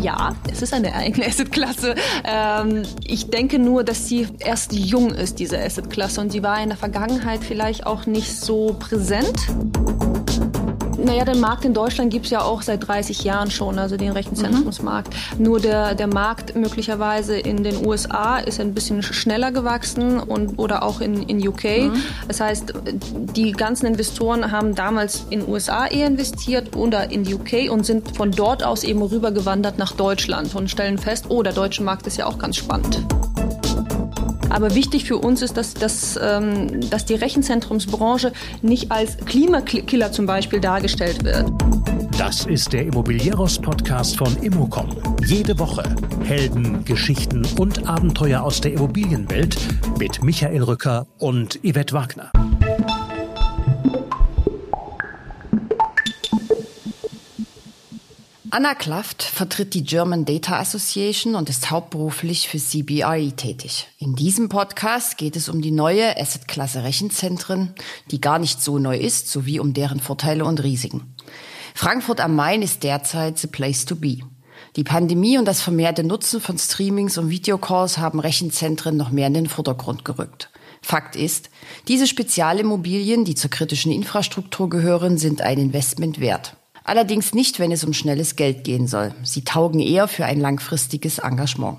Ja, es ist eine eigene Asset-Klasse. Ähm, ich denke nur, dass sie erst jung ist, diese Asset-Klasse, und sie war in der Vergangenheit vielleicht auch nicht so präsent. Naja, den Markt in Deutschland gibt es ja auch seit 30 Jahren schon, also den Rechenzentrumsmarkt. Mhm. Nur der, der Markt möglicherweise in den USA ist ein bisschen schneller gewachsen und, oder auch in, in UK. Mhm. Das heißt, die ganzen Investoren haben damals in den USA eher investiert oder in die UK und sind von dort aus eben rübergewandert nach Deutschland und stellen fest, oh, der deutsche Markt ist ja auch ganz spannend. Aber wichtig für uns ist, dass, dass, ähm, dass die Rechenzentrumsbranche nicht als Klimakiller zum Beispiel dargestellt wird. Das ist der Immobilieros-Podcast von Immocom. Jede Woche Helden, Geschichten und Abenteuer aus der Immobilienwelt mit Michael Rücker und Yvette Wagner. Anna Klaft vertritt die German Data Association und ist hauptberuflich für CBRE tätig. In diesem Podcast geht es um die neue Assetklasse Rechenzentren, die gar nicht so neu ist, sowie um deren Vorteile und Risiken. Frankfurt am Main ist derzeit the place to be. Die Pandemie und das vermehrte Nutzen von Streamings und Videocalls haben Rechenzentren noch mehr in den Vordergrund gerückt. Fakt ist, diese Spezialimmobilien, die zur kritischen Infrastruktur gehören, sind ein Investment wert. Allerdings nicht, wenn es um schnelles Geld gehen soll. Sie taugen eher für ein langfristiges Engagement.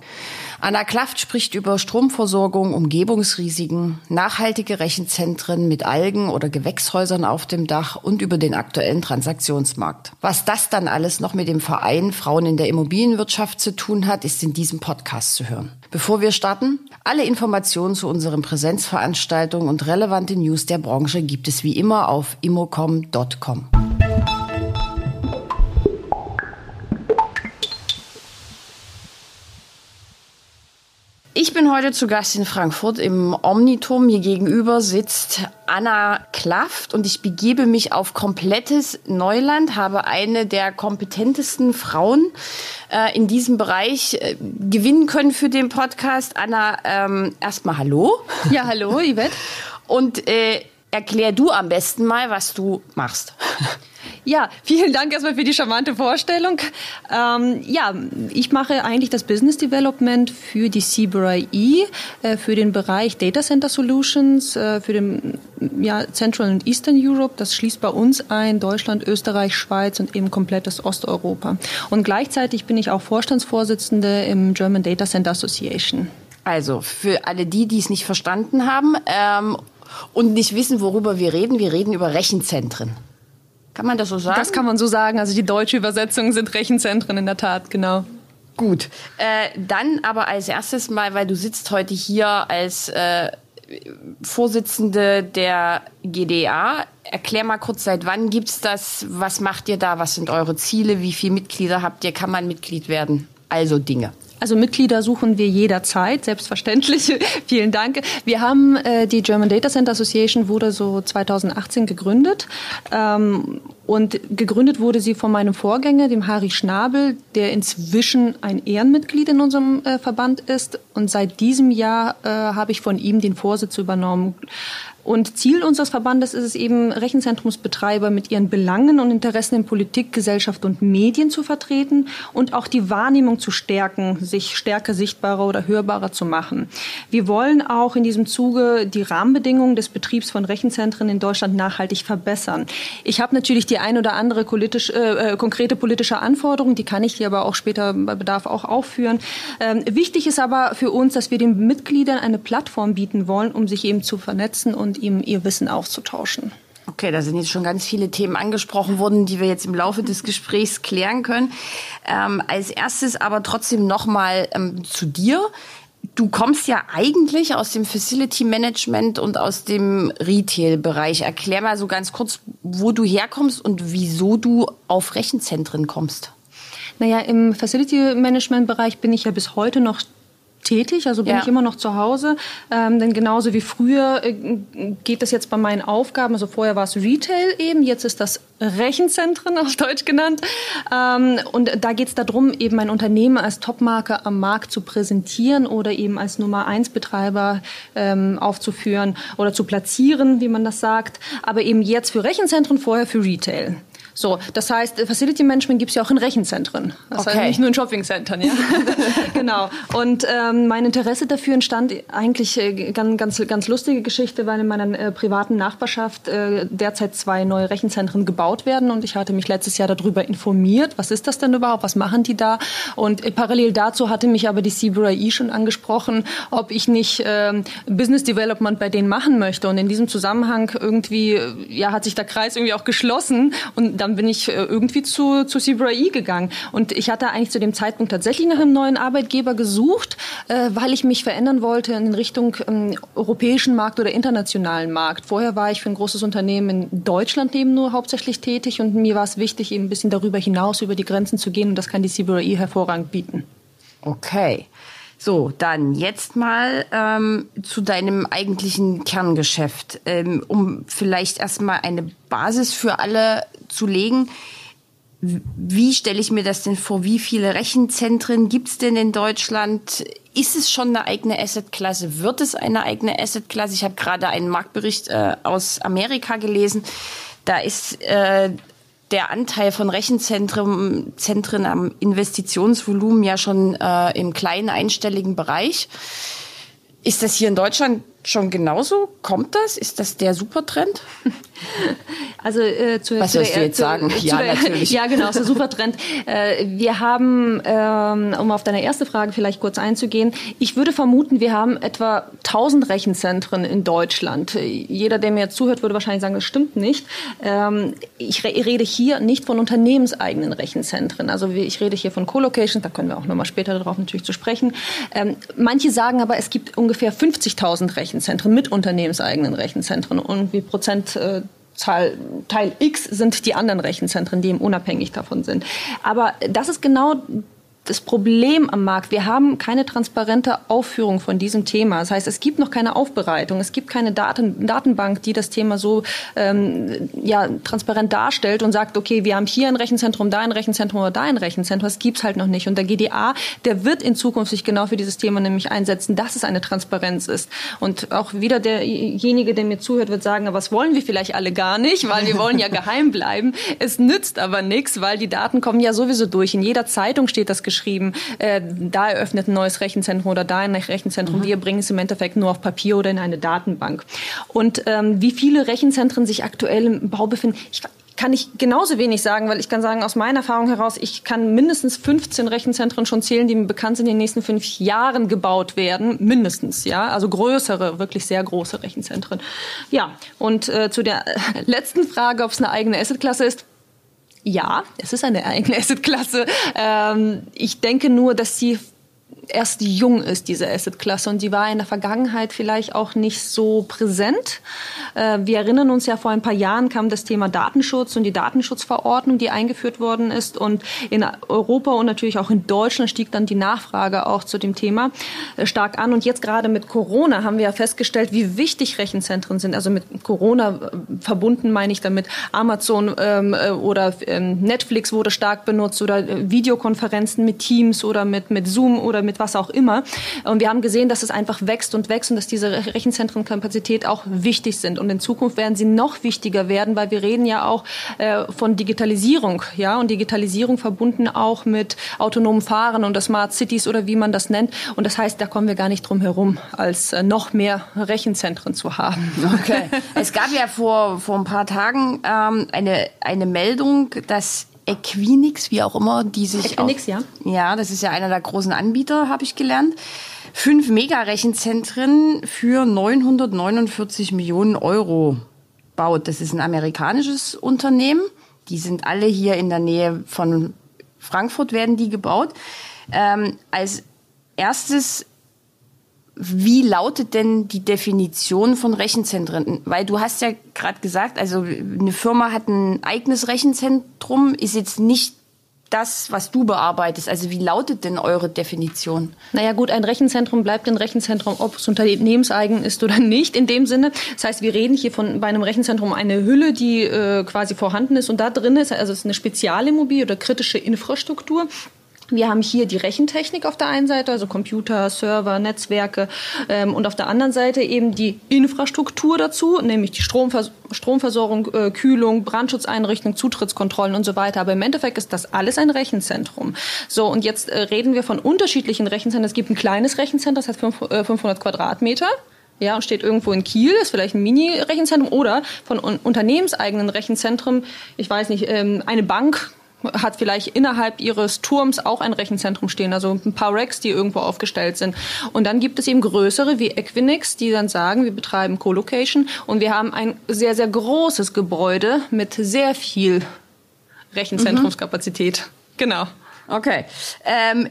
Anna Klaft spricht über Stromversorgung, Umgebungsrisiken, nachhaltige Rechenzentren mit Algen oder Gewächshäusern auf dem Dach und über den aktuellen Transaktionsmarkt. Was das dann alles noch mit dem Verein Frauen in der Immobilienwirtschaft zu tun hat, ist in diesem Podcast zu hören. Bevor wir starten, alle Informationen zu unseren Präsenzveranstaltungen und relevante News der Branche gibt es wie immer auf immocom.com. Ich bin heute zu Gast in Frankfurt im Omnitum. Mir gegenüber sitzt Anna Klaft und ich begebe mich auf komplettes Neuland, habe eine der kompetentesten Frauen äh, in diesem Bereich äh, gewinnen können für den Podcast. Anna, ähm, erstmal hallo. Ja, hallo, Yvette. Und äh, erklär du am besten mal, was du machst. Ja, vielen Dank erstmal für die charmante Vorstellung. Ähm, ja, ich mache eigentlich das Business Development für die CBRI, äh, für den Bereich Data Center Solutions, äh, für den ja, Central und Eastern Europe. Das schließt bei uns ein Deutschland, Österreich, Schweiz und eben komplettes Osteuropa. Und gleichzeitig bin ich auch Vorstandsvorsitzende im German Data Center Association. Also für alle die, die es nicht verstanden haben ähm, und nicht wissen, worüber wir reden, wir reden über Rechenzentren. Kann man das so sagen? Das kann man so sagen. Also die deutsche Übersetzung sind Rechenzentren in der Tat, genau. Gut. Äh, dann aber als erstes mal, weil du sitzt heute hier als äh, Vorsitzende der GDA. Erklär mal kurz, seit wann gibt es das? Was macht ihr da? Was sind eure Ziele? Wie viele Mitglieder habt ihr? Kann man Mitglied werden? Also Dinge. Also Mitglieder suchen wir jederzeit, selbstverständlich. Vielen Dank. Wir haben äh, die German Data Center Association wurde so 2018 gegründet. Ähm, und gegründet wurde sie von meinem Vorgänger, dem Harry Schnabel, der inzwischen ein Ehrenmitglied in unserem äh, Verband ist. Und seit diesem Jahr äh, habe ich von ihm den Vorsitz übernommen. Und Ziel unseres Verbandes ist es eben, Rechenzentrumsbetreiber mit ihren Belangen und Interessen in Politik, Gesellschaft und Medien zu vertreten und auch die Wahrnehmung zu stärken, sich stärker sichtbarer oder hörbarer zu machen. Wir wollen auch in diesem Zuge die Rahmenbedingungen des Betriebs von Rechenzentren in Deutschland nachhaltig verbessern. Ich habe natürlich die ein oder andere politisch, äh, äh konkrete politische Anforderung, die kann ich hier aber auch später bei Bedarf auch aufführen. Ähm, wichtig ist aber für uns, dass wir den Mitgliedern eine Plattform bieten wollen, um sich eben zu vernetzen und ihm ihr Wissen auszutauschen. Okay, da sind jetzt schon ganz viele Themen angesprochen worden, die wir jetzt im Laufe des Gesprächs klären können. Ähm, als erstes aber trotzdem nochmal ähm, zu dir. Du kommst ja eigentlich aus dem Facility Management und aus dem Retail-Bereich. Erklär mal so ganz kurz, wo du herkommst und wieso du auf Rechenzentren kommst. Naja, im Facility Management-Bereich bin ich ja bis heute noch tätig, also bin ja. ich immer noch zu Hause. Ähm, denn genauso wie früher äh, geht es jetzt bei meinen Aufgaben, also vorher war es Retail eben, jetzt ist das Rechenzentren auf Deutsch genannt. Ähm, und da geht es darum, eben ein Unternehmen als Topmarke am Markt zu präsentieren oder eben als Nummer eins Betreiber ähm, aufzuführen oder zu platzieren, wie man das sagt. Aber eben jetzt für Rechenzentren, vorher für Retail. So, das heißt, Facility Management gibt es ja auch in Rechenzentren. Das okay. heißt nicht nur in Shoppingcentern, ja. genau. Und ähm, mein Interesse dafür entstand eigentlich äh, ganz, ganz, ganz lustige Geschichte, weil in meiner äh, privaten Nachbarschaft äh, derzeit zwei neue Rechenzentren gebaut werden und ich hatte mich letztes Jahr darüber informiert, was ist das denn überhaupt, was machen die da? Und äh, parallel dazu hatte mich aber die CBRI schon angesprochen, ob ich nicht ähm, Business Development bei denen machen möchte. Und in diesem Zusammenhang irgendwie, äh, ja, hat sich der Kreis irgendwie auch geschlossen und dann bin ich äh, irgendwie zu, zu CBRI gegangen. Und ich hatte eigentlich zu dem Zeitpunkt tatsächlich nach einem neuen Arbeitgeber gesucht, äh, weil ich mich verändern wollte in Richtung ähm, europäischen Markt oder internationalen Markt. Vorher war ich für ein großes Unternehmen in Deutschland eben nur hauptsächlich tätig und mir war es wichtig, eben ein bisschen darüber hinaus, über die Grenzen zu gehen und das kann die CBRI hervorragend bieten. Okay. So, dann jetzt mal ähm, zu deinem eigentlichen Kerngeschäft, ähm, um vielleicht erstmal eine Basis für alle zu legen. Wie stelle ich mir das denn vor? Wie viele Rechenzentren gibt es denn in Deutschland? Ist es schon eine eigene Assetklasse? Wird es eine eigene Assetklasse? Ich habe gerade einen Marktbericht äh, aus Amerika gelesen. Da ist äh, der Anteil von Rechenzentren Zentren am Investitionsvolumen ja schon äh, im kleinen einstelligen Bereich. Ist das hier in Deutschland schon genauso? Kommt das? Ist das der Supertrend? Also äh, zu, Was sollst du jetzt zu, sagen? Zu, ja, zu, natürlich. Ja, genau, ist ein Supertrend. Äh, wir haben, ähm, um auf deine erste Frage vielleicht kurz einzugehen, ich würde vermuten, wir haben etwa 1000 Rechenzentren in Deutschland. Jeder, der mir zuhört, würde wahrscheinlich sagen, das stimmt nicht. Ähm, ich re rede hier nicht von unternehmenseigenen Rechenzentren. Also ich rede hier von Co-Locations, da können wir auch nochmal später darauf natürlich zu sprechen. Ähm, manche sagen aber, es gibt ungefähr 50.000 Rechenzentren mit unternehmenseigenen Rechenzentren. Und wie Prozent äh, Teil X sind die anderen Rechenzentren, die eben unabhängig davon sind. Aber das ist genau das Problem am Markt. Wir haben keine transparente Aufführung von diesem Thema. Das heißt, es gibt noch keine Aufbereitung, es gibt keine Daten, Datenbank, die das Thema so ähm, ja, transparent darstellt und sagt, okay, wir haben hier ein Rechenzentrum, da ein Rechenzentrum oder da ein Rechenzentrum. Das gibt's halt noch nicht. Und der GDA, der wird in Zukunft sich genau für dieses Thema nämlich einsetzen, dass es eine Transparenz ist. Und auch wieder derjenige, der mir zuhört, wird sagen, was wollen wir vielleicht alle gar nicht, weil wir wollen ja geheim bleiben. Es nützt aber nichts, weil die Daten kommen ja sowieso durch. In jeder Zeitung steht das geschrieben geschrieben, äh, da eröffnet ein neues Rechenzentrum oder da ein Rechenzentrum. Mhm. Wir bringen es im Endeffekt nur auf Papier oder in eine Datenbank. Und ähm, wie viele Rechenzentren sich aktuell im Bau befinden, ich, kann ich genauso wenig sagen, weil ich kann sagen, aus meiner Erfahrung heraus, ich kann mindestens 15 Rechenzentren schon zählen, die mir bekannt sind, in den nächsten fünf Jahren gebaut werden. Mindestens, ja. Also größere, wirklich sehr große Rechenzentren. Ja, und äh, zu der letzten Frage, ob es eine eigene Assetklasse ist. Ja, es ist eine eigene Assetklasse. Ähm, ich denke nur, dass sie erst jung ist, diese Asset-Klasse. Und die war in der Vergangenheit vielleicht auch nicht so präsent. Äh, wir erinnern uns ja, vor ein paar Jahren kam das Thema Datenschutz und die Datenschutzverordnung, die eingeführt worden ist. Und in Europa und natürlich auch in Deutschland stieg dann die Nachfrage auch zu dem Thema äh, stark an. Und jetzt gerade mit Corona haben wir ja festgestellt, wie wichtig Rechenzentren sind. Also mit Corona äh, verbunden meine ich damit Amazon ähm, oder ähm, Netflix wurde stark benutzt oder Videokonferenzen mit Teams oder mit, mit Zoom oder mit was auch immer. Und wir haben gesehen, dass es einfach wächst und wächst und dass diese Rechenzentrenkapazität auch wichtig sind. Und in Zukunft werden sie noch wichtiger werden, weil wir reden ja auch äh, von Digitalisierung, ja, und Digitalisierung verbunden auch mit autonomem Fahren und Smart Cities oder wie man das nennt. Und das heißt, da kommen wir gar nicht drum herum, als äh, noch mehr Rechenzentren zu haben. Okay. es gab ja vor, vor ein paar Tagen ähm, eine, eine Meldung, dass Equinix, wie auch immer, die sich. Equinix, ja. Ja, das ist ja einer der großen Anbieter, habe ich gelernt. Fünf Mega-Rechenzentren für 949 Millionen Euro baut. Das ist ein amerikanisches Unternehmen. Die sind alle hier in der Nähe von Frankfurt, werden die gebaut. Ähm, als erstes wie lautet denn die Definition von Rechenzentren? Weil du hast ja gerade gesagt, also eine Firma hat ein eigenes Rechenzentrum, ist jetzt nicht das, was du bearbeitest. Also wie lautet denn eure Definition? Naja gut, ein Rechenzentrum bleibt ein Rechenzentrum, ob es unternehmenseigen ist oder nicht in dem Sinne. Das heißt, wir reden hier von bei einem Rechenzentrum eine Hülle, die äh, quasi vorhanden ist und da drin ist, also es ist eine Spezialimmobilie oder kritische Infrastruktur Wir haben hier die Rechentechnik auf der einen Seite, also Computer, Server, Netzwerke ähm, und auf der anderen Seite eben die Infrastruktur dazu, nämlich die Stromvers Stromversorgung, äh, Kühlung, Brandschutzeinrichtung, Zutrittskontrollen und so weiter. Aber im Endeffekt ist das alles ein Rechenzentrum. So, und jetzt äh, reden wir von unterschiedlichen Rechenzentren. Es gibt ein kleines Rechenzentrum, das hat fünf, äh, 500 Quadratmeter ja, und steht irgendwo in Kiel, ist vielleicht ein Mini-Rechenzentrum oder von un unternehmenseigenen Rechenzentren, ich weiß nicht, ähm, eine Bank hat vielleicht innerhalb ihres Turms auch ein Rechenzentrum stehen, also ein paar Racks, die irgendwo aufgestellt sind. Und dann gibt es eben größere wie Equinix, die dann sagen, wir betreiben Co-Location und wir haben ein sehr, sehr großes Gebäude mit sehr viel Rechenzentrumskapazität. Mhm. Genau. Okay. Ähm,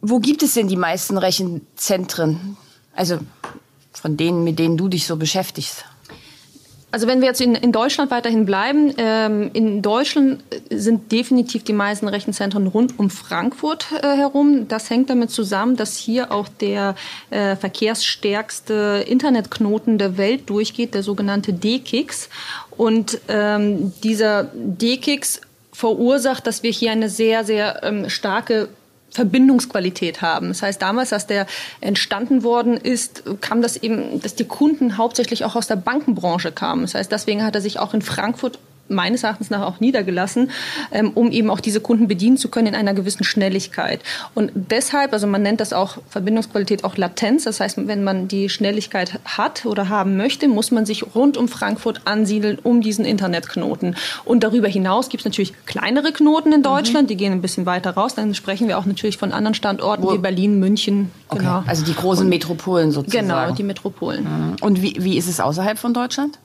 wo gibt es denn die meisten Rechenzentren? Also von denen, mit denen du dich so beschäftigst? Also wenn wir jetzt in, in Deutschland weiterhin bleiben, ähm, in Deutschland sind definitiv die meisten Rechenzentren rund um Frankfurt äh, herum. Das hängt damit zusammen, dass hier auch der äh, verkehrsstärkste Internetknoten der Welt durchgeht, der sogenannte D-Kix. Und ähm, dieser D-Kix verursacht, dass wir hier eine sehr, sehr ähm, starke Verbindungsqualität haben. Das heißt, damals, als der entstanden worden ist, kam das eben, dass die Kunden hauptsächlich auch aus der Bankenbranche kamen. Das heißt, deswegen hat er sich auch in Frankfurt meines Erachtens nach auch niedergelassen, ähm, um eben auch diese Kunden bedienen zu können in einer gewissen Schnelligkeit. Und deshalb, also man nennt das auch Verbindungsqualität auch Latenz. Das heißt, wenn man die Schnelligkeit hat oder haben möchte, muss man sich rund um Frankfurt ansiedeln, um diesen Internetknoten. Und darüber hinaus gibt es natürlich kleinere Knoten in Deutschland, mhm. die gehen ein bisschen weiter raus. Dann sprechen wir auch natürlich von anderen Standorten Wo? wie Berlin, München. Okay. Genau. Also die großen Und, Metropolen sozusagen. Genau, die Metropolen. Mhm. Und wie, wie ist es außerhalb von Deutschland?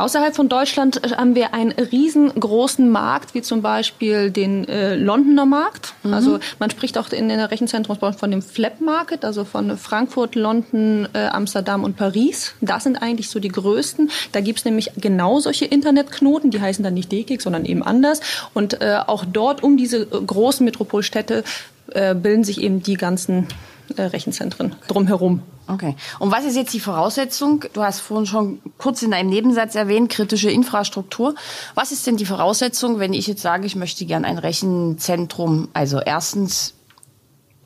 Außerhalb von Deutschland äh, haben wir einen riesengroßen Markt, wie zum Beispiel den äh, Londoner Markt. Mhm. Also man spricht auch in der Rechenzentrumsbranche von dem Flap Market, also von Frankfurt, London, äh, Amsterdam und Paris. Das sind eigentlich so die größten. Da gibt's nämlich genau solche Internetknoten, die heißen dann nicht DKIG, sondern eben anders. Und äh, auch dort um diese äh, großen Metropolstädte äh, bilden sich eben die ganzen Rechenzentren drumherum. Okay. Und was ist jetzt die Voraussetzung? Du hast vorhin schon kurz in einem Nebensatz erwähnt, kritische Infrastruktur. Was ist denn die Voraussetzung, wenn ich jetzt sage, ich möchte gern ein Rechenzentrum, also erstens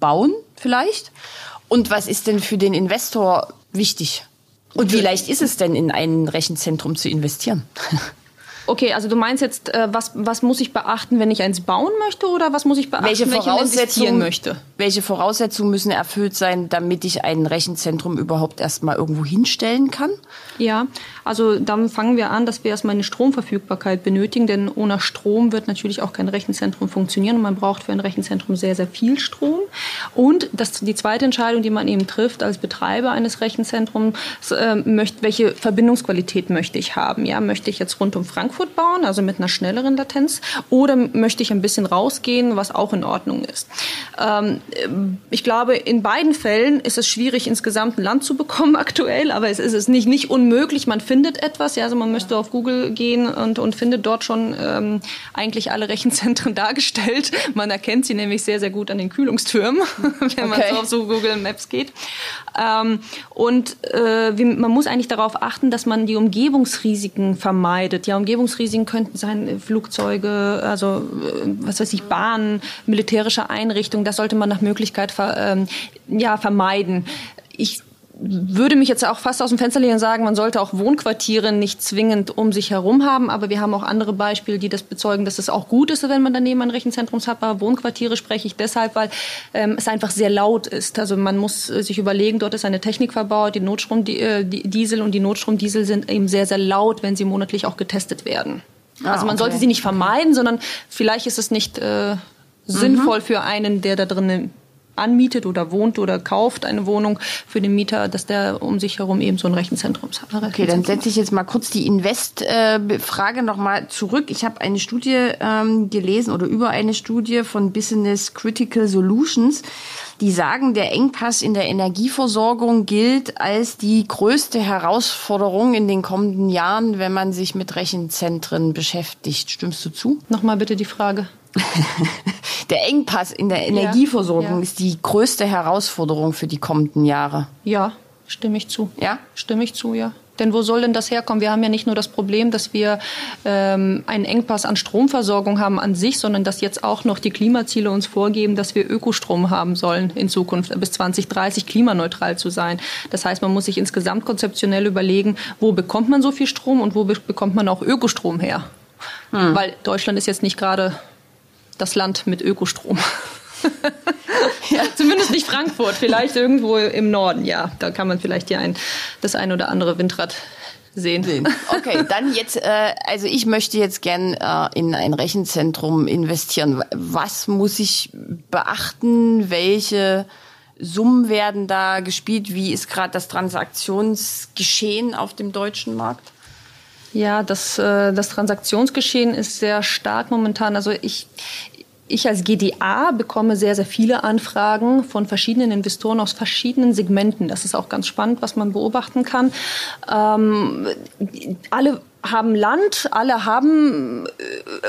bauen vielleicht? Und was ist denn für den Investor wichtig? Und wie leicht ist es denn, in ein Rechenzentrum zu investieren? Okay, also du meinst jetzt, äh, was, was muss ich beachten, wenn ich eins bauen möchte oder was muss ich beachten, welche wenn ich möchte? Welche Voraussetzungen müssen erfüllt sein, damit ich ein Rechenzentrum überhaupt erstmal irgendwo hinstellen kann? Ja, also dann fangen wir an, dass wir erstmal eine Stromverfügbarkeit benötigen, denn ohne Strom wird natürlich auch kein Rechenzentrum funktionieren und man braucht für ein Rechenzentrum sehr, sehr viel Strom. Und das, die zweite Entscheidung, die man eben trifft als Betreiber eines Rechenzentrums, äh, möchte, welche Verbindungsqualität möchte ich haben? Ja, möchte ich jetzt rund um Frankfurt Frankfurt bauen, also mit einer schnelleren Latenz, oder möchte ich ein bisschen rausgehen, was auch in Ordnung ist. Ähm, ich glaube, in beiden Fällen ist es schwierig, insgesamt ein Land zu bekommen aktuell, aber es ist nicht, nicht unmöglich. Man findet etwas, ja, also man müsste auf Google gehen und, und findet dort schon ähm, eigentlich alle Rechenzentren dargestellt. Man erkennt sie nämlich sehr, sehr gut an den Kühlungstürmen, wenn okay. man so auf so Google Maps geht. Ähm, und äh, man muss eigentlich darauf achten, dass man die Umgebungsrisiken vermeidet. Ja, Umgebungs Umgebungsrisiken könnten sein Flugzeuge, also äh, was weiß ich, Bahnen, militärische Einrichtungen. Das sollte man nach Möglichkeit ver, ähm, ja, vermeiden. Ich würde mich jetzt auch fast aus dem Fenster lehnen und sagen, man sollte auch Wohnquartiere nicht zwingend um sich herum haben, aber wir haben auch andere Beispiele, die das bezeugen, dass es auch gut ist, wenn man daneben ein Rechenzentrum hat. Aber Wohnquartiere spreche ich deshalb, weil ähm, es einfach sehr laut ist. Also man muss äh, sich überlegen, dort ist eine Technik verbaut, die Notstromdiesel äh, und die Notstromdiesel sind eben sehr, sehr laut, wenn sie monatlich auch getestet werden. Ah, also man okay. sollte sie nicht vermeiden, sondern vielleicht ist es nicht äh, sinnvoll mhm. für einen, der da drinnen anmietet oder wohnt oder kauft eine Wohnung für den Mieter, dass der um sich herum eben so ein Rechenzentrum hat. Okay, dann setze ich jetzt mal kurz die Invest-Frage nochmal zurück. Ich habe eine Studie ähm, gelesen oder über eine Studie von Business Critical Solutions, die sagen, der Engpass in der Energieversorgung gilt als die größte Herausforderung in den kommenden Jahren, wenn man sich mit Rechenzentren beschäftigt. Stimmst du zu? Nochmal bitte die Frage. der Engpass in der Energieversorgung ja, ja. ist die größte Herausforderung für die kommenden Jahre. Ja, stimme ich zu. Ja? Stimme ich zu, ja. Denn wo soll denn das herkommen? Wir haben ja nicht nur das Problem, dass wir ähm, einen Engpass an Stromversorgung haben an sich, sondern dass jetzt auch noch die Klimaziele uns vorgeben, dass wir Ökostrom haben sollen in Zukunft bis 2030 klimaneutral zu sein. Das heißt, man muss sich insgesamt konzeptionell überlegen, wo bekommt man so viel Strom und wo bekommt man auch Ökostrom her? Hm. Weil Deutschland ist jetzt nicht gerade das Land mit Ökostrom. ja. Zumindest nicht Frankfurt, vielleicht irgendwo im Norden, ja. Da kann man vielleicht hier ein, das ein oder andere Windrad sehen. sehen. Okay, dann jetzt, äh, also ich möchte jetzt gern äh, in ein Rechenzentrum investieren. Was muss ich beachten? Welche Summen werden da gespielt? Wie ist gerade das Transaktionsgeschehen auf dem deutschen Markt? Ja, das, äh, das Transaktionsgeschehen ist sehr stark momentan. Also ich, ich als GDA bekomme sehr, sehr viele Anfragen von verschiedenen Investoren aus verschiedenen Segmenten. Das ist auch ganz spannend, was man beobachten kann. Ähm, alle haben Land, alle haben äh,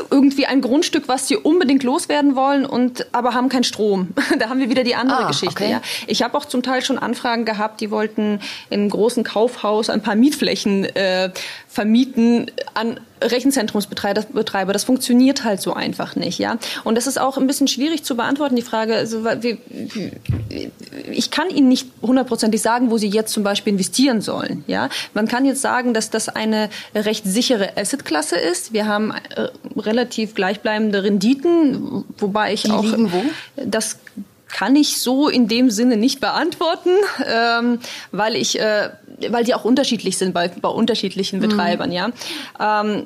irgendwie ein Grundstück, was sie unbedingt loswerden wollen und aber haben keinen Strom. da haben wir wieder die andere ah, Geschichte. Okay. Ja. Ich habe auch zum Teil schon Anfragen gehabt, die wollten in einem großen Kaufhaus ein paar Mietflächen äh, vermieten an Rechenzentrumsbetreiber. Das funktioniert halt so einfach nicht, ja. Und das ist auch ein bisschen schwierig zu beantworten, die Frage. Also, ich kann Ihnen nicht hundertprozentig sagen, wo Sie jetzt zum Beispiel investieren sollen, ja. Man kann jetzt sagen, dass das eine recht sichere Assetklasse ist. Wir haben äh, relativ gleichbleibende Renditen, wobei ich die auch liegen wo? das kann ich so in dem Sinne nicht beantworten, ähm, weil ich, äh, weil die auch unterschiedlich sind bei, bei unterschiedlichen mhm. Betreibern, mhm. ja. Ähm,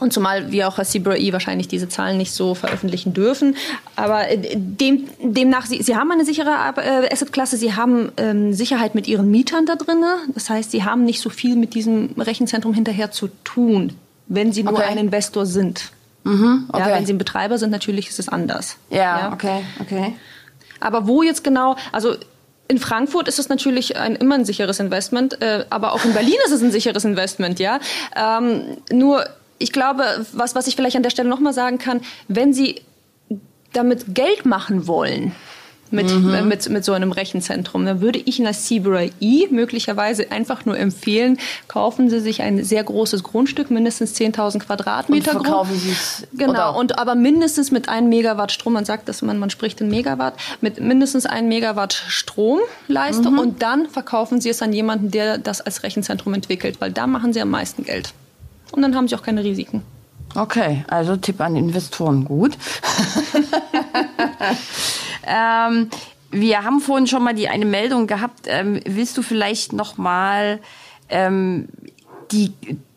und zumal wir auch als CBRE wahrscheinlich diese Zahlen nicht so veröffentlichen dürfen. Aber äh, dem, demnach, Sie, Sie haben eine sichere äh, Assetklasse, Sie haben ähm, Sicherheit mit Ihren Mietern da drin. Das heißt, Sie haben nicht so viel mit diesem Rechenzentrum hinterher zu tun, wenn Sie nur okay. ein Investor sind. Mhm, okay. ja, wenn Sie ein Betreiber sind, natürlich ist es anders. Ja, ja. okay, okay. Aber wo jetzt genau, also in Frankfurt ist es natürlich ein, immer ein sicheres Investment, äh, aber auch in Berlin ist es ein sicheres Investment, ja. Ähm, nur, ich glaube, was, was ich vielleicht an der Stelle nochmal sagen kann, wenn Sie damit Geld machen wollen, mit, mhm. mit, mit so einem Rechenzentrum. Dann würde ich in der CBRE möglicherweise einfach nur empfehlen, kaufen Sie sich ein sehr großes Grundstück, mindestens 10.000 Quadratmeter. Und verkaufen Sie es. Genau, oder? und aber mindestens mit einem Megawatt Strom. Man sagt, dass man, man spricht in Megawatt, mit mindestens einem Megawatt Stromleistung mhm. und dann verkaufen Sie es an jemanden, der das als Rechenzentrum entwickelt, weil da machen Sie am meisten Geld. Und dann haben Sie auch keine Risiken. Okay, also Tipp an Investoren, gut. Ähm, wir haben vorhin schon mal die eine Meldung gehabt. Ähm, willst du vielleicht noch mal ähm, die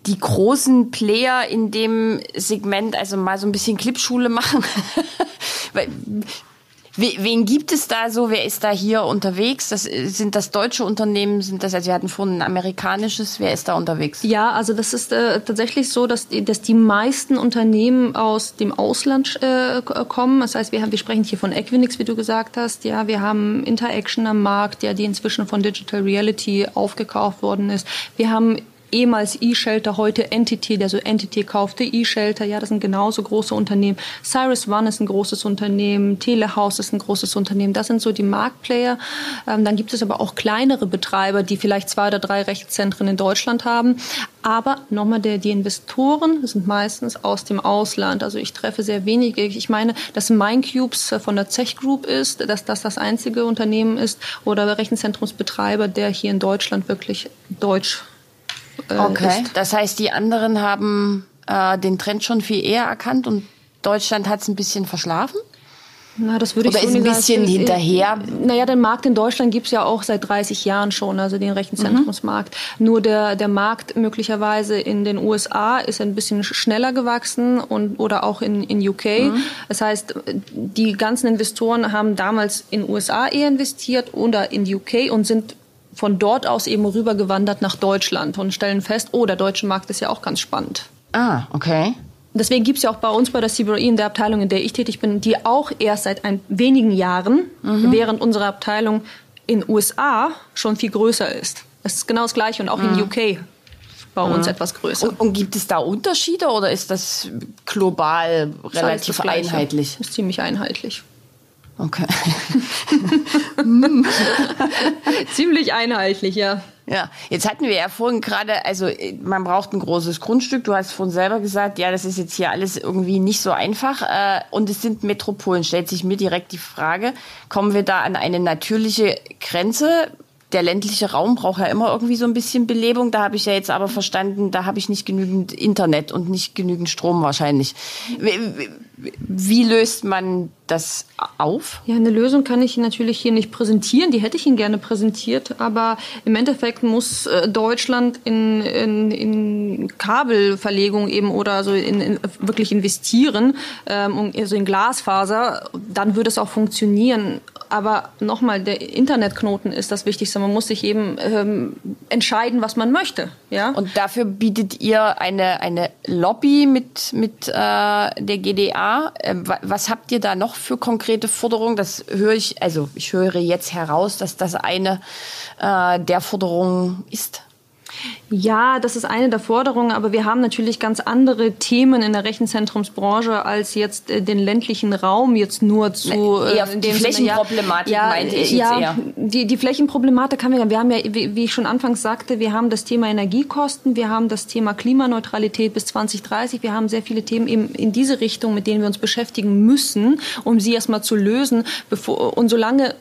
die großen Player in dem Segment, also mal so ein bisschen Clipschule machen? Wen gibt es da so? Wer ist da hier unterwegs? Das, sind das deutsche Unternehmen? Sind das, also wir hatten vorhin ein amerikanisches. Wer ist da unterwegs? Ja, also das ist äh, tatsächlich so, dass die, dass die meisten Unternehmen aus dem Ausland äh, kommen. Das heißt, wir, haben, wir sprechen hier von Equinix, wie du gesagt hast. Ja, wir haben Interaction am Markt, ja, die inzwischen von Digital Reality aufgekauft worden ist. Wir haben ehemals E-Shelter, heute Entity, der so Entity kaufte E-Shelter, ja, das sind genauso große Unternehmen. Cyrus One ist ein großes Unternehmen, Telehouse ist ein großes Unternehmen, das sind so die Marktplayer. Ähm, dann gibt es aber auch kleinere Betreiber, die vielleicht zwei oder drei Rechtszentren in Deutschland haben. Aber nochmal, der, die Investoren sind meistens aus dem Ausland. Also ich treffe sehr wenige. Ich meine, dass Mindcubes von der Zech Group ist, dass das das einzige Unternehmen ist oder Rechenzentrumsbetreiber, der hier in Deutschland wirklich Deutsch äh, okay. Ist. Das heißt, die anderen haben äh, den Trend schon viel eher erkannt und Deutschland hat es ein bisschen verschlafen? Na, das würde Oder ich so ist ein bisschen sagen. hinterher? Naja, den Markt in Deutschland gibt es ja auch seit 30 Jahren schon, also den Rechenzentrumsmarkt. Mhm. Nur der, der Markt möglicherweise in den USA ist ein bisschen schneller gewachsen und, oder auch in, in UK. Mhm. Das heißt, die ganzen Investoren haben damals in USA eher investiert oder in UK und sind von dort aus eben rübergewandert nach Deutschland und stellen fest, oh, der deutsche Markt ist ja auch ganz spannend. Ah, okay. Deswegen gibt es ja auch bei uns bei der CBRE in der Abteilung, in der ich tätig bin, die auch erst seit ein, wenigen Jahren, mhm. während unsere Abteilung in USA schon viel größer ist. Das ist genau das Gleiche und auch mhm. in UK bei uns mhm. etwas größer. Und, und, gibt es da Unterschiede oder ist das global relativ das einheitlich? Das ist ziemlich einheitlich. Okay. Ziemlich einheitlich, ja. Ja, jetzt hatten wir ja vorhin gerade, also man braucht ein großes Grundstück. Du hast vorhin selber gesagt, ja, das ist jetzt hier alles irgendwie nicht so einfach. Äh, und es sind Metropolen. Stellt sich mir direkt die Frage, kommen wir da an eine natürliche Grenze? der ländliche Raum braucht ja immer irgendwie so ein bisschen Belebung. Da habe ich ja jetzt aber verstanden, da habe ich nicht genügend Internet und nicht genügend Strom wahrscheinlich. Wie, löst man das auf? Ja, eine Lösung kann ich natürlich hier nicht präsentieren. Die hätte ich Ihnen gerne präsentiert. Aber im Endeffekt muss äh, Deutschland in, in, in Kabelverlegung eben oder so in, in wirklich investieren, ähm, also in Glasfaser. Dann würde es auch funktionieren. Aber nochmal, der Internetknoten ist das Wichtigste. Man muss sich eben ähm, entscheiden, was man möchte. Ja? Und dafür bietet ihr eine, eine Lobby mit, mit äh, der GDA. Äh, was habt ihr da noch für konkrete Forderungen? Das höre ich, also ich höre jetzt heraus, dass das eine äh, der Forderungen ist. Ja, das ist eine der Forderungen, aber wir haben natürlich ganz andere Themen in der Rechenzentrumsbranche als jetzt äh, den ländlichen Raum jetzt nur zu äh, eher die Flächenproblematik ja, meinte ich ja, jetzt eher. Die, die Flächenproblematik haben wir, wir haben ja, wie, wie ich schon anfangs sagte, wir haben das Thema Energiekosten, wir haben das Thema Klimaneutralität bis 2030, wir haben sehr viele Themen eben in diese Richtung, mit denen wir uns beschäftigen müssen, um sie erstmal zu lösen, bevor und solange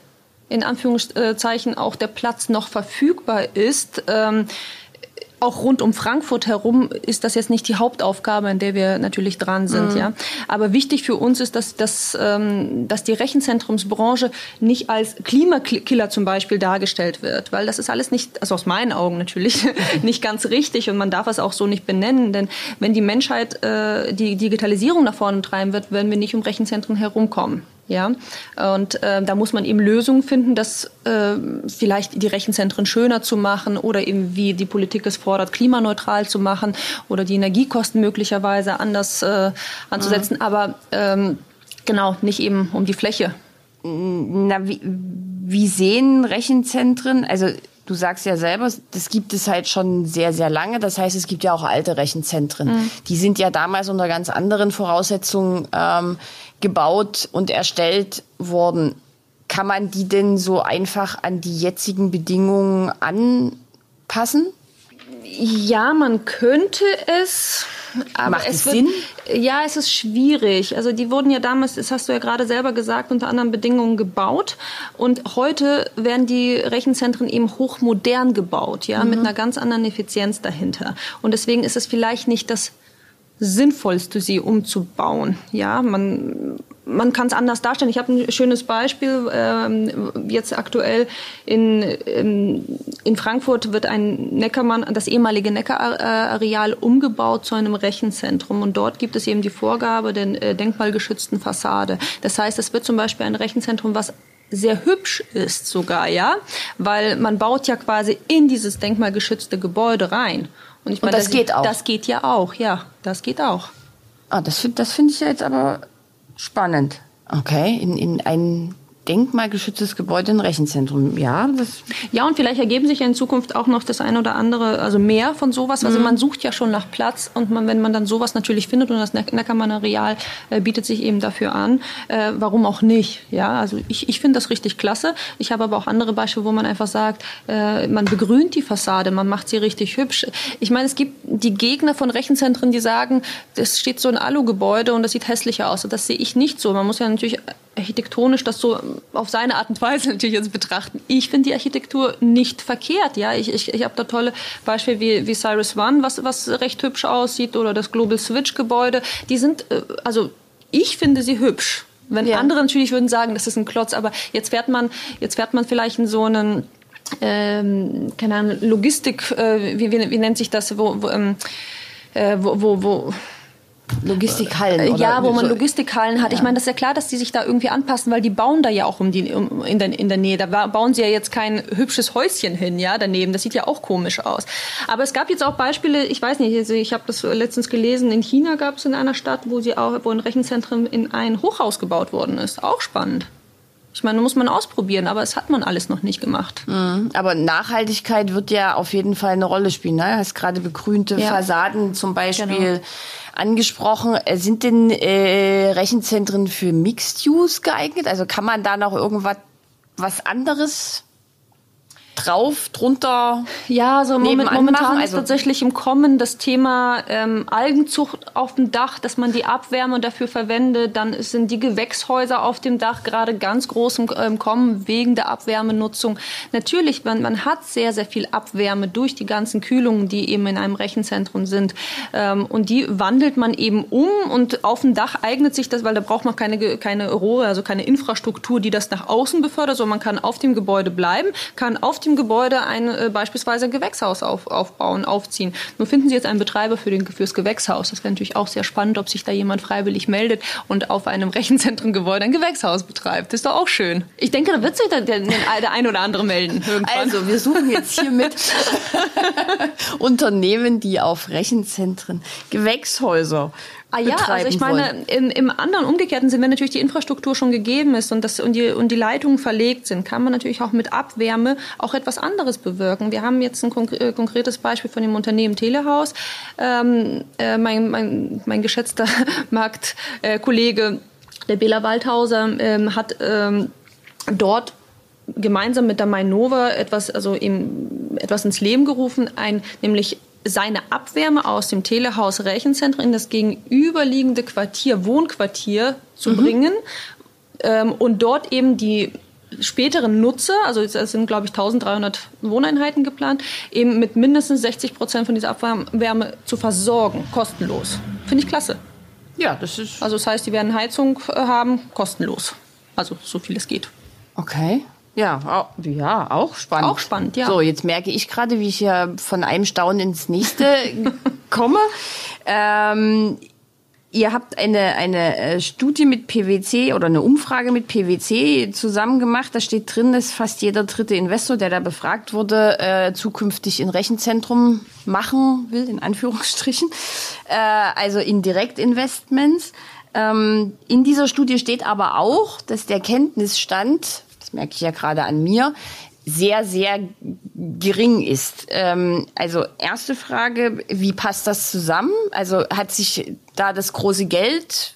in Anführungszeichen auch der Platz noch verfügbar ist, ähm, auch rund um Frankfurt herum ist das jetzt nicht die Hauptaufgabe, in der wir natürlich dran sind. Mhm. Ja. Aber wichtig für uns ist, dass, dass, ähm, dass die Rechenzentrumsbranche nicht als Klimakiller zum Beispiel dargestellt wird, weil das ist alles nicht, also aus meinen Augen natürlich, nicht ganz richtig und man darf es auch so nicht benennen. Denn wenn die Menschheit äh, die Digitalisierung nach vorne treiben wird, werden wir nicht um Rechenzentren herumkommen. Ja, und äh, da muss man eben Lösungen finden, das äh, vielleicht die Rechenzentren schöner zu machen oder eben wie die Politik es fordert, klimaneutral zu machen oder die Energiekosten möglicherweise anders äh, anzusetzen. Mhm. Aber ähm, genau, nicht eben um die Fläche. Na, wie, wie sehen Rechenzentren, also du sagst ja selber, das gibt es halt schon sehr, sehr lange. Das heißt, es gibt ja auch alte Rechenzentren. Mhm. Die sind ja damals unter ganz anderen Voraussetzungen ähm, gebaut und erstellt worden. Kann man die denn so einfach an die jetzigen Bedingungen anpassen? Ja, man könnte es. Aber Macht es wird, Sinn? Ja, es ist schwierig. Also die wurden ja damals, das hast du ja gerade selber gesagt, unter anderen Bedingungen gebaut. Und heute werden die Rechenzentren eben hochmodern gebaut, ja, mhm. mit einer ganz anderen Effizienz dahinter. Und deswegen ist es vielleicht nicht das Sinnvollste, sie umzubauen. Ja, man man kann es anders darstellen. Ich habe ein schönes Beispiel. Ähm, jetzt aktuell in, in, in, Frankfurt wird ein Neckermann, das ehemalige Neckarareal umgebaut zu einem Rechenzentrum. Und dort gibt es eben die Vorgabe der äh, denkmalgeschützten Fassade. Das heißt, es wird zum Beispiel ein Rechenzentrum, was sehr hübsch ist sogar, ja, weil man baut ja quasi in dieses denkmalgeschützte Gebäude rein. Und ich meine, das, das geht auch. Das geht ja auch, ja, das geht auch. Ah, das, das finde ich ja jetzt aber Spannend. Okay, in, in ein denkmalgeschütztes Gebäude, ein Rechenzentrum. Ja, das ja, und vielleicht ergeben sich ja in Zukunft auch noch das eine oder andere, also mehr von sowas. Also mhm. man sucht ja schon nach Platz und man, wenn man dann sowas natürlich findet und das Neckermann Areal äh, bietet sich eben dafür an, äh, warum auch nicht? Ja, also ich, ich finde das richtig klasse. Ich habe aber auch andere Beispiele, wo man einfach sagt, äh, man begrünt die Fassade, man macht sie richtig hübsch. Ich meine, es gibt die Gegner von Rechenzentren, die sagen, es steht so ein Alu-Gebäude und das sieht hässlicher aus. Und das sehe ich nicht so. Man muss ja natürlich architektonisch das so auf seine Art und Weise natürlich jetzt betrachten. Ich finde die Architektur nicht verkehrt. Ja, ich, ich, ich habe da tolle Beispiele wie, wie Cyrus One, was, was recht hübsch aussieht, oder das Global Switch Gebäude. Die sind, äh, also ich finde sie hübsch. Wenn ja. andere natürlich würden sagen, das ist ein Klotz, aber jetzt fährt man, jetzt fährt man vielleicht in so einen ähm, keine Ahnung, Logistik, äh, wie, wie, wie nennt sich das, wo, wo, ähm, äh, wo, wo, wo Logistikhallen. Äh, ja, wo man Logistikhallen hat. Ja. Ich meine, das ist ja klar, dass die sich da irgendwie anpassen, weil die bauen da ja auch um die, um, in, der, in der Nähe. Da bauen sie ja jetzt kein hübsches Häuschen hin, ja, daneben. Das sieht ja auch komisch aus. Aber es gab jetzt auch Beispiele, ich weiß nicht, also ich habe das letztens gelesen, in China gab es in einer Stadt, wo sie auch, wo ein Rechenzentrum in ein Hochhaus gebaut worden ist. Auch spannend. Ich meine, muss man ausprobieren, aber es hat man alles noch nicht gemacht. Mhm. Aber Nachhaltigkeit wird ja auf jeden Fall eine Rolle spielen. Ne? Du hast gerade begrünte ja. Fassaden zum Beispiel. Genau angesprochen. Äh, sind denn äh, Rechenzentren für Mixed Use geeignet? Also kann man da noch irgendwas was anderes drauf, drunter? Ja, so moment, momentan machen? Also ist tatsächlich im Kommen das Thema ähm, Algenzucht auf dem Dach, dass man die Abwärme dafür verwendet. Dann sind die Gewächshäuser auf dem Dach gerade ganz groß im ähm, Kommen wegen der Abwärmenutzung. Natürlich, man, man hat sehr, sehr viel Abwärme durch die ganzen Kühlungen, die eben in einem Rechenzentrum sind. Ähm, und die wandelt man eben um und auf dem Dach eignet sich das, weil da braucht man keine, keine Rohre, also keine Infrastruktur, die das nach außen befördert, sondern man kann auf dem Gebäude bleiben, kann auf dem Gebäude ein äh, beispielsweise ein Gewächshaus auf, aufbauen, aufziehen. Nun finden Sie jetzt einen Betreiber für den, fürs Gewächshaus. Das wäre natürlich auch sehr spannend, ob sich da jemand freiwillig meldet und auf einem Rechenzentrumgebäude ein Gewächshaus betreibt. Das ist doch auch schön. Ich denke, da wird sich der, der, der ein oder andere melden. Irgendwann. Also, wir suchen jetzt hier mit Unternehmen, die auf Rechenzentren Gewächshäuser Ah ja, also ich meine, im, im anderen umgekehrten Sinn, wenn natürlich die Infrastruktur schon gegeben ist und, das, und, die, und die Leitungen verlegt sind, kann man natürlich auch mit Abwärme auch etwas anderes bewirken. Wir haben jetzt ein äh, konkretes Beispiel von dem Unternehmen Telehaus. Ähm, äh, mein, mein, mein geschätzter Marktkollege, der Bela Waldhauser, ähm, hat ähm, dort gemeinsam mit der Mainova etwas, also eben etwas ins Leben gerufen, ein, nämlich seine Abwärme aus dem Telehaus Rechenzentrum in das gegenüberliegende Quartier, Wohnquartier zu mhm. bringen ähm, und dort eben die späteren Nutzer, also es sind glaube ich 1300 Wohneinheiten geplant, eben mit mindestens 60 Prozent von dieser Abwärme zu versorgen, kostenlos. Finde ich klasse. Ja, das ist. Also das heißt, die werden Heizung äh, haben, kostenlos. Also so viel es geht. Okay. Ja, ja, auch spannend. Auch spannend, ja. So, jetzt merke ich gerade, wie ich ja von einem Staunen ins nächste komme. Ähm, ihr habt eine, eine äh, Studie mit PwC oder eine Umfrage mit PwC zusammen gemacht. Da steht drin, dass fast jeder dritte Investor, der da befragt wurde, äh, zukünftig ein Rechenzentrum machen will, in Anführungsstrichen. Äh, also in Direktinvestments. Ähm, in dieser Studie steht aber auch, dass der Kenntnisstand merke ich ja gerade an mir, sehr, sehr gering ist. Ähm, also erste Frage, wie passt das zusammen? Also hat sich da das große Geld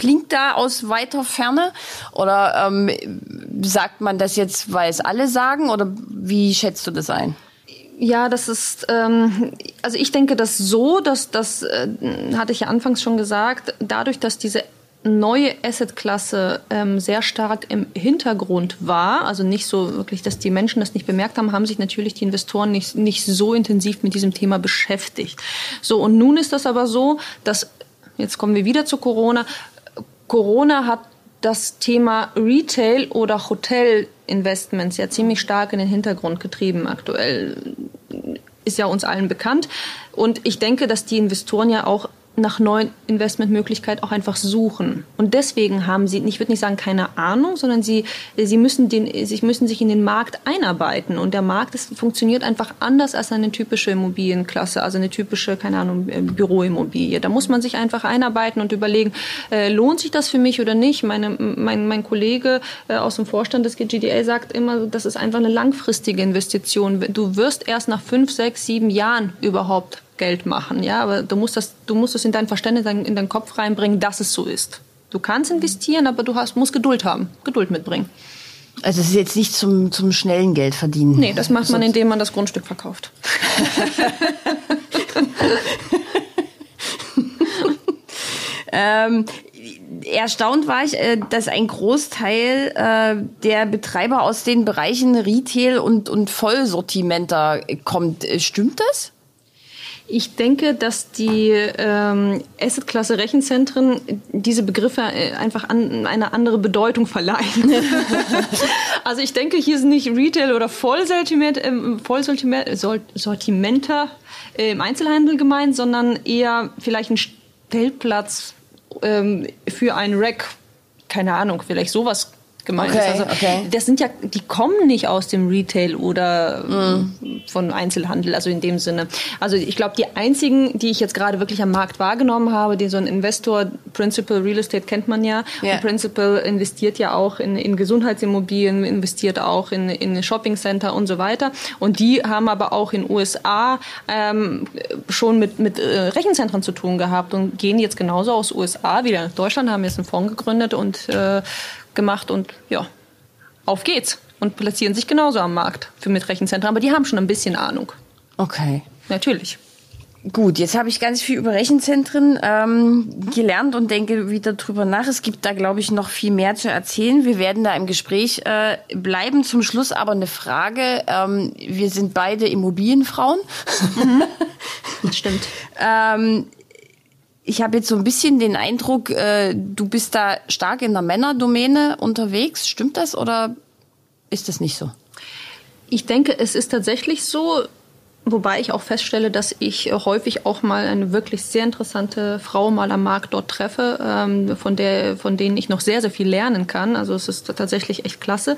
blinkt da aus weiter Ferne? Oder ähm, sagt man das jetzt, weil es alle sagen? Oder wie schätzt du das ein? Ja, das ist, ähm, also ich denke das so, dass das, äh, hatte ich ja anfangs schon gesagt, dadurch, dass diese neue Assetklasse ähm, sehr stark im Hintergrund war, also nicht so wirklich, dass die Menschen das nicht bemerkt haben, haben sich natürlich die Investoren nicht, nicht so intensiv mit diesem Thema beschäftigt. So, und nun ist das aber so, dass, jetzt kommen wir wieder zu Corona, Corona hat das Thema Retail oder Hotel Investments ja ziemlich stark in den Hintergrund getrieben aktuell ist ja uns allen bekannt. Und ich denke, dass die Investoren ja auch nach neuen Investmentmöglichkeiten auch einfach suchen. Und deswegen haben sie, ich würde nicht sagen keine Ahnung, sondern sie, sie, müssen den, sie müssen sich in den Markt einarbeiten. Und der Markt ist, funktioniert einfach anders als eine typische Immobilienklasse, also eine typische, keine Ahnung, äh, Büroimmobilie. Da muss man sich einfach einarbeiten und überlegen, äh, lohnt sich das für mich oder nicht? Meine, mein, mein Kollege äh, aus dem Vorstand des GGDA sagt immer, das ist einfach eine langfristige Investition. Du wirst erst nach fünf, sechs, sieben Jahren überhaupt Geld machen. Ja, aber du musst das, du musst es in dein Verständnis, in deinen Kopf reinbringen, dass es so ist. Du kannst investieren, aber du hast, musst Geduld haben, Geduld mitbringen. Also es ist jetzt nicht zum, zum schnellen Geld verdienen. Nee, das macht man, indem man das Grundstück verkauft. ähm, erstaunt war ich, äh, dass ein Großteil äh, der Betreiber aus den Bereichen Retail und, und Vollsortimenter kommt. Stimmt das? Ich denke, dass die ähm, Asset-Klasse Rechenzentren diese Begriffe äh, einfach an, eine andere Bedeutung verleihen. also ich denke, hier sind nicht Retail oder Vollsortiment, ähm, äh, im Einzelhandel gemeint, sondern eher vielleicht ein Stellplatz ähm, für ein Rack. Keine Ahnung, vielleicht sowas gemeint okay, ist. Also okay. das sind ja, die kommen nicht aus dem Retail oder mm. von Einzelhandel, also in dem Sinne. Also ich glaube, die einzigen, die ich jetzt gerade wirklich am Markt wahrgenommen habe, die so ein Investor, Principal Real Estate kennt man ja. Yeah. Und Principal investiert ja auch in, in Gesundheitsimmobilien, investiert auch in, in Shopping Center und so weiter. Und die haben aber auch in USA ähm, schon mit, mit äh, Rechenzentren zu tun gehabt und gehen jetzt genauso aus USA wieder nach Deutschland, haben jetzt einen Fonds gegründet und äh, gemacht und ja, auf geht's. und platzieren sich genauso am Markt für mit Rechenzentren. Aber die haben schon ein bisschen Ahnung. Okay. Natürlich. Gut, jetzt habe ich ganz viel über Rechenzentren ähm, gelernt und denke wieder drüber nach. Es gibt da, glaube ich, noch viel mehr zu erzählen. Wir werden da im Gespräch äh, bleiben. Zum Schluss aber eine Frage. Ähm, wir sind beide Immobilienfrauen. Mhm. Das stimmt. ähm, ich habe jetzt so ein bisschen den Eindruck, äh, du bist da stark in der Männerdomäne unterwegs. Stimmt das oder ist das nicht so? Ich denke, es ist tatsächlich so. Wobei ich auch feststelle, dass ich häufig auch mal eine wirklich sehr interessante Frau mal am Markt dort treffe, ähm, von der, von denen ich noch sehr, sehr viel lernen kann. Also es ist tatsächlich echt klasse.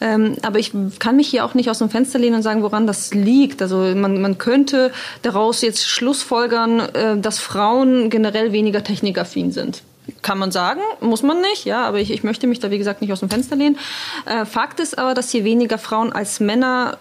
Ähm, aber ich kann mich hier auch nicht aus dem Fenster lehnen und sagen, woran das liegt. Also man, man könnte daraus jetzt schlussfolgern, äh, dass Frauen generell weniger technikaffin sind. Kann man sagen, muss man nicht, ja, aber ich, ich möchte mich da, wie gesagt, nicht aus dem Fenster lehnen. Äh, Fakt ist aber, dass hier weniger Frauen als Männer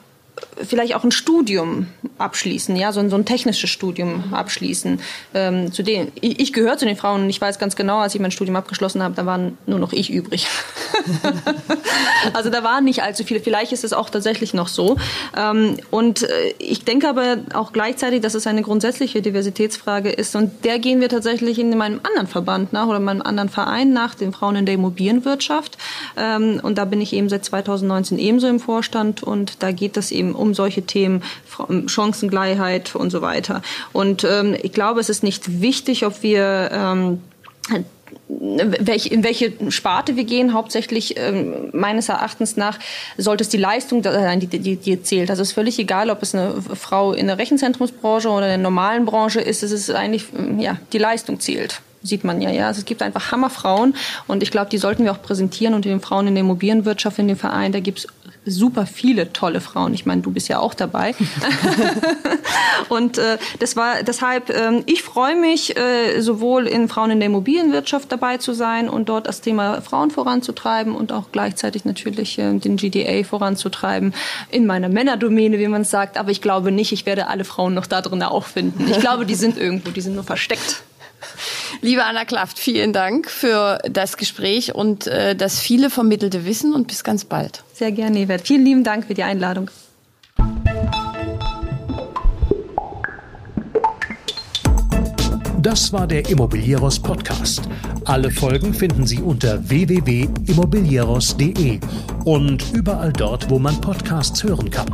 vielleicht auch ein Studium abschließen, ja, so ein, so ein technisches Studium abschließen. Ähm, zu denen ich, ich gehöre zu den Frauen und ich weiß ganz genau, als ich mein Studium abgeschlossen habe, da waren nur noch ich übrig. also da waren nicht allzu viele. Vielleicht ist es auch tatsächlich noch so. Ähm, und äh, ich denke aber auch gleichzeitig, dass es eine grundsätzliche Diversitätsfrage ist und der gehen wir tatsächlich in meinem anderen Verband nach oder meinem anderen Verein nach, den Frauen in der Immobilienwirtschaft. Ähm, und da bin ich eben seit 2019 ebenso im Vorstand und da geht es eben um solche Themen, Chancengleichheit und so weiter. Und ähm, ich glaube, es ist nicht wichtig, ob wir welch, in welche Sparte wir gehen, hauptsächlich ähm, meines Erachtens nach sollte es die Leistung sein, die, die, die zählt. Also es ist völlig egal, ob es eine Frau in der Rechenzentrumsbranche oder in der normalen Branche ist. Es ist eigentlich, ja, die Leistung zählt sieht man ja, ja. Also es gibt einfach Hammerfrauen und ich glaube, die sollten wir auch präsentieren und den Frauen in der Immobilienwirtschaft in dem Verein, da gibt's super viele tolle Frauen. Ich meine, du bist ja auch dabei. und äh, das war deshalb, äh, ich freue mich, äh, sowohl in Frauen in der Immobilienwirtschaft dabei zu sein und dort das Thema Frauen voranzutreiben und auch gleichzeitig natürlich äh, den GDA voranzutreiben in meiner Männerdomäne, wie man sagt. Aber ich glaube nicht, ich werde alle Frauen noch da drin auch finden. Ich glaube, die sind irgendwo, die sind nur versteckt. Liebe Anna Klaft, vielen Dank für das Gespräch und äh, das viele vermittelte Wissen und bis ganz bald. Sehr gerne, Yvette. Vielen lieben Dank für die Einladung. Das war der Immobilieros Podcast. Alle Folgen finden Sie unter www.immobilieros.de und überall dort, wo man Podcasts hören kann.